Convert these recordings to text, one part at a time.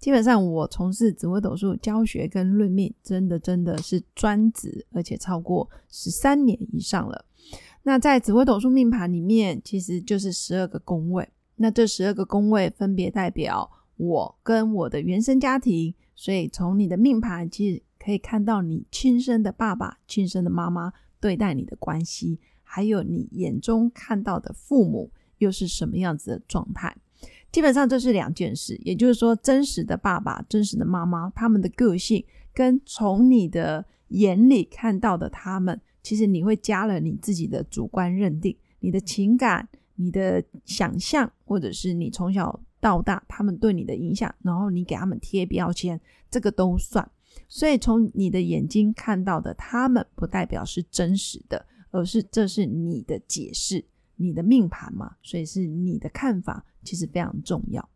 基本上，我从事紫微斗数教学跟论命，真的真的是专职，而且超过十三年以上了。那在紫微斗数命盘里面，其实就是十二个宫位。那这十二个宫位分别代表我跟我的原生家庭，所以从你的命盘其实可以看到你亲生的爸爸、亲生的妈妈对待你的关系，还有你眼中看到的父母又是什么样子的状态。基本上这是两件事，也就是说，真实的爸爸、真实的妈妈，他们的个性跟从你的眼里看到的他们，其实你会加了你自己的主观认定、你的情感、你的想象，或者是你从小到大他们对你的影响，然后你给他们贴标签，这个都算。所以从你的眼睛看到的他们，不代表是真实的，而是这是你的解释。你的命盘嘛，所以是你的看法，其实非常重要。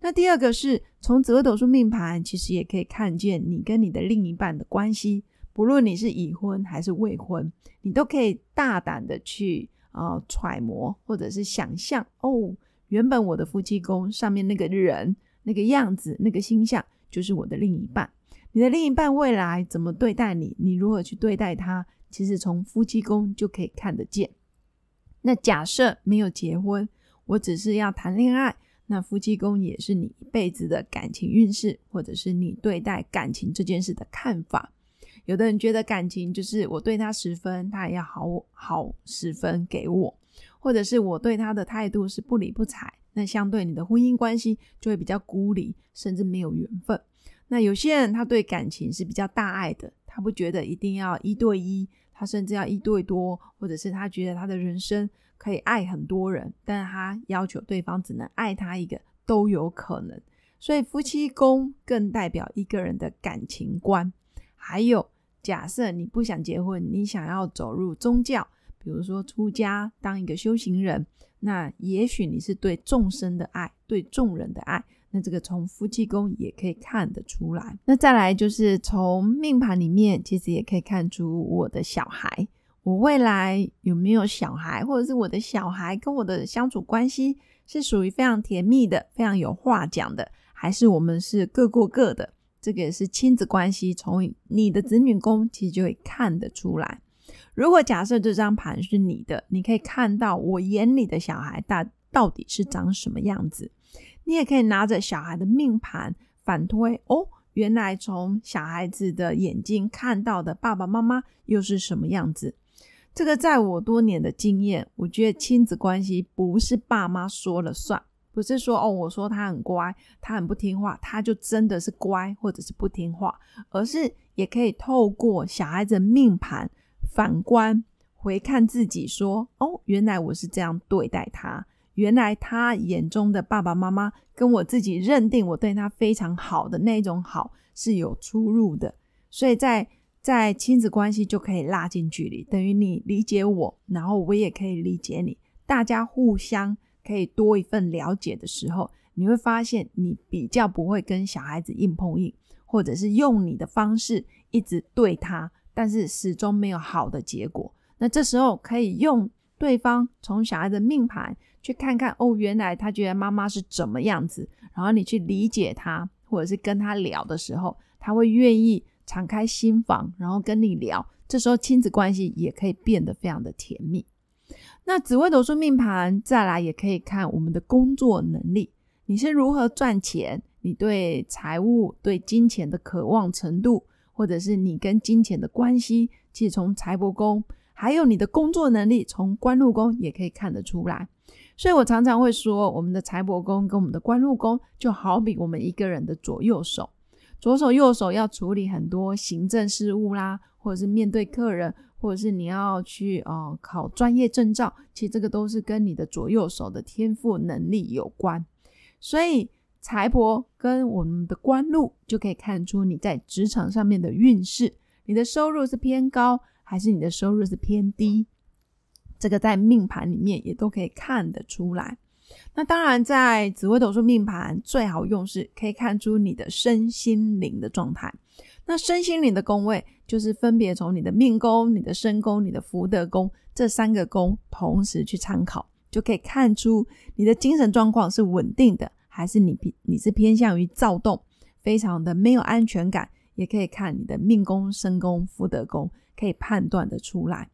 那第二个是从紫微斗数命盘，其实也可以看见你跟你的另一半的关系，不论你是已婚还是未婚，你都可以大胆的去啊揣摩或者是想象哦，原本我的夫妻宫上面那个人那个样子那个星象就是我的另一半，你的另一半未来怎么对待你，你如何去对待他，其实从夫妻宫就可以看得见。那假设没有结婚，我只是要谈恋爱，那夫妻宫也是你一辈子的感情运势，或者是你对待感情这件事的看法。有的人觉得感情就是我对他十分，他也要好好十分给我，或者是我对他的态度是不理不睬，那相对你的婚姻关系就会比较孤立，甚至没有缘分。那有些人他对感情是比较大爱的，他不觉得一定要一对一。他甚至要一对多，或者是他觉得他的人生可以爱很多人，但是他要求对方只能爱他一个都有可能。所以夫妻宫更代表一个人的感情观。还有，假设你不想结婚，你想要走入宗教，比如说出家当一个修行人，那也许你是对众生的爱，对众人的爱。那这个从夫妻宫也可以看得出来。那再来就是从命盘里面，其实也可以看出我的小孩，我未来有没有小孩，或者是我的小孩跟我的相处关系是属于非常甜蜜的，非常有话讲的，还是我们是各过各的？这个也是亲子关系，从你的子女宫其实就会看得出来。如果假设这张盘是你的，你可以看到我眼里的小孩大到底是长什么样子。你也可以拿着小孩的命盘反推哦，原来从小孩子的眼睛看到的爸爸妈妈又是什么样子？这个在我多年的经验，我觉得亲子关系不是爸妈说了算，不是说哦，我说他很乖，他很不听话，他就真的是乖或者是不听话，而是也可以透过小孩子命盘反观回看自己，说哦，原来我是这样对待他。原来他眼中的爸爸妈妈跟我自己认定我对他非常好的那种好是有出入的，所以在在亲子关系就可以拉近距离，等于你理解我，然后我也可以理解你，大家互相可以多一份了解的时候，你会发现你比较不会跟小孩子硬碰硬，或者是用你的方式一直对他，但是始终没有好的结果。那这时候可以用对方从小孩的命盘。去看看哦，原来他觉得妈妈是怎么样子，然后你去理解他，或者是跟他聊的时候，他会愿意敞开心房，然后跟你聊。这时候亲子关系也可以变得非常的甜蜜。那紫微斗数命盘再来也可以看我们的工作能力，你是如何赚钱，你对财务、对金钱的渴望程度，或者是你跟金钱的关系，其实从财帛宫，还有你的工作能力，从官禄宫也可以看得出来。所以我常常会说，我们的财帛宫跟我们的官禄宫，就好比我们一个人的左右手，左手右手要处理很多行政事务啦，或者是面对客人，或者是你要去呃考专业证照，其实这个都是跟你的左右手的天赋能力有关。所以财帛跟我们的官禄，就可以看出你在职场上面的运势。你的收入是偏高，还是你的收入是偏低？这个在命盘里面也都可以看得出来。那当然，在紫微斗数命盘最好用是可以看出你的身心灵的状态。那身心灵的宫位，就是分别从你的命宫、你的身宫、你的福德宫这三个宫同时去参考，就可以看出你的精神状况是稳定的，还是你你是偏向于躁动，非常的没有安全感。也可以看你的命宫、身宫、福德宫，可以判断的出来。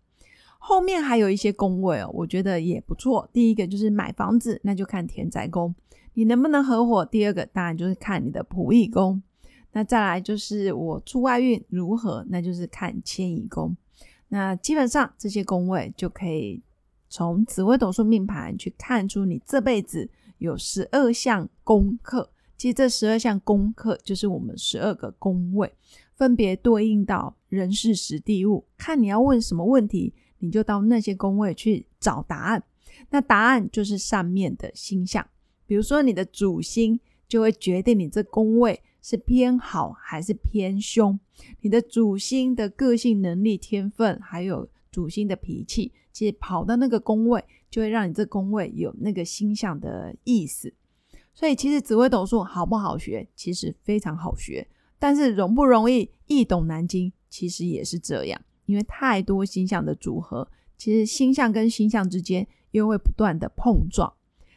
后面还有一些宫位哦，我觉得也不错。第一个就是买房子，那就看田宅宫，你能不能合伙？第二个当然就是看你的仆役宫。那再来就是我出外运如何，那就是看迁移宫。那基本上这些宫位就可以从紫微斗数命盘去看出你这辈子有十二项功课。其实这十二项功课就是我们十二个宫位，分别对应到人事时地物。看你要问什么问题，你就到那些宫位去找答案。那答案就是上面的星象，比如说你的主星就会决定你这宫位是偏好还是偏凶。你的主星的个性、能力、天分，还有主星的脾气，其实跑到那个宫位，就会让你这宫位有那个星象的意思。所以其实紫微斗数好不好学？其实非常好学，但是容不容易易懂难精？其实也是这样，因为太多星象的组合，其实星象跟星象之间又会不断的碰撞，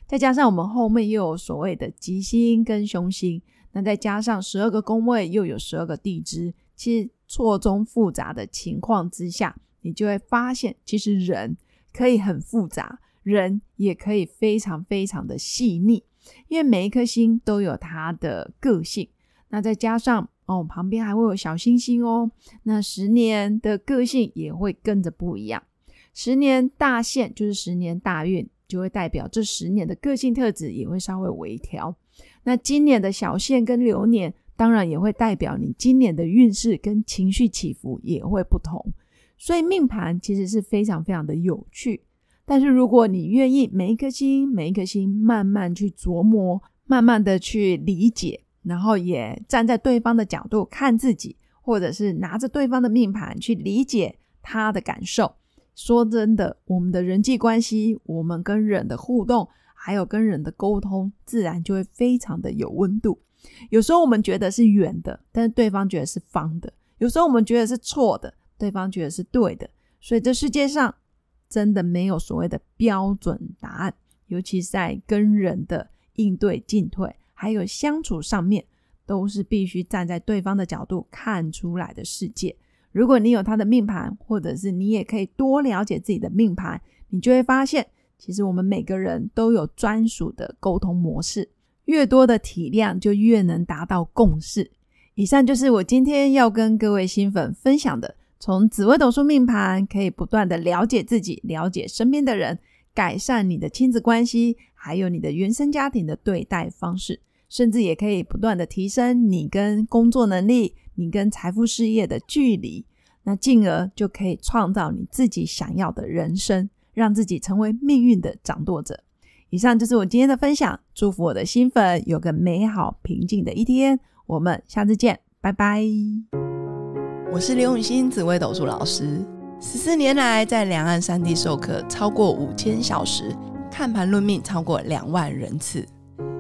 再加上我们后面又有所谓的吉星跟凶星，那再加上十二个宫位又有十二个地支，其实错综复杂的情况之下，你就会发现，其实人可以很复杂，人也可以非常非常的细腻。因为每一颗星都有它的个性，那再加上哦，旁边还会有小星星哦，那十年的个性也会跟着不一样。十年大限就是十年大运，就会代表这十年的个性特质也会稍微微调。那今年的小限跟流年，当然也会代表你今年的运势跟情绪起伏也会不同。所以命盘其实是非常非常的有趣。但是如果你愿意每一颗星每一颗星慢慢去琢磨，慢慢的去理解，然后也站在对方的角度看自己，或者是拿着对方的命盘去理解他的感受。说真的，我们的人际关系，我们跟人的互动，还有跟人的沟通，自然就会非常的有温度。有时候我们觉得是圆的，但是对方觉得是方的；有时候我们觉得是错的，对方觉得是对的。所以这世界上。真的没有所谓的标准答案，尤其是在跟人的应对进退，还有相处上面，都是必须站在对方的角度看出来的世界。如果你有他的命盘，或者是你也可以多了解自己的命盘，你就会发现，其实我们每个人都有专属的沟通模式，越多的体谅，就越能达到共识。以上就是我今天要跟各位新粉分享的。从紫微斗数命盘，可以不断的了解自己，了解身边的人，改善你的亲子关系，还有你的原生家庭的对待方式，甚至也可以不断的提升你跟工作能力，你跟财富事业的距离，那进而就可以创造你自己想要的人生，让自己成为命运的掌舵者。以上就是我今天的分享，祝福我的新粉有个美好平静的一天，我们下次见，拜拜。我是刘永新，紫微斗数老师。十四年来，在两岸三地授课超过五千小时，看盘论命超过两万人次。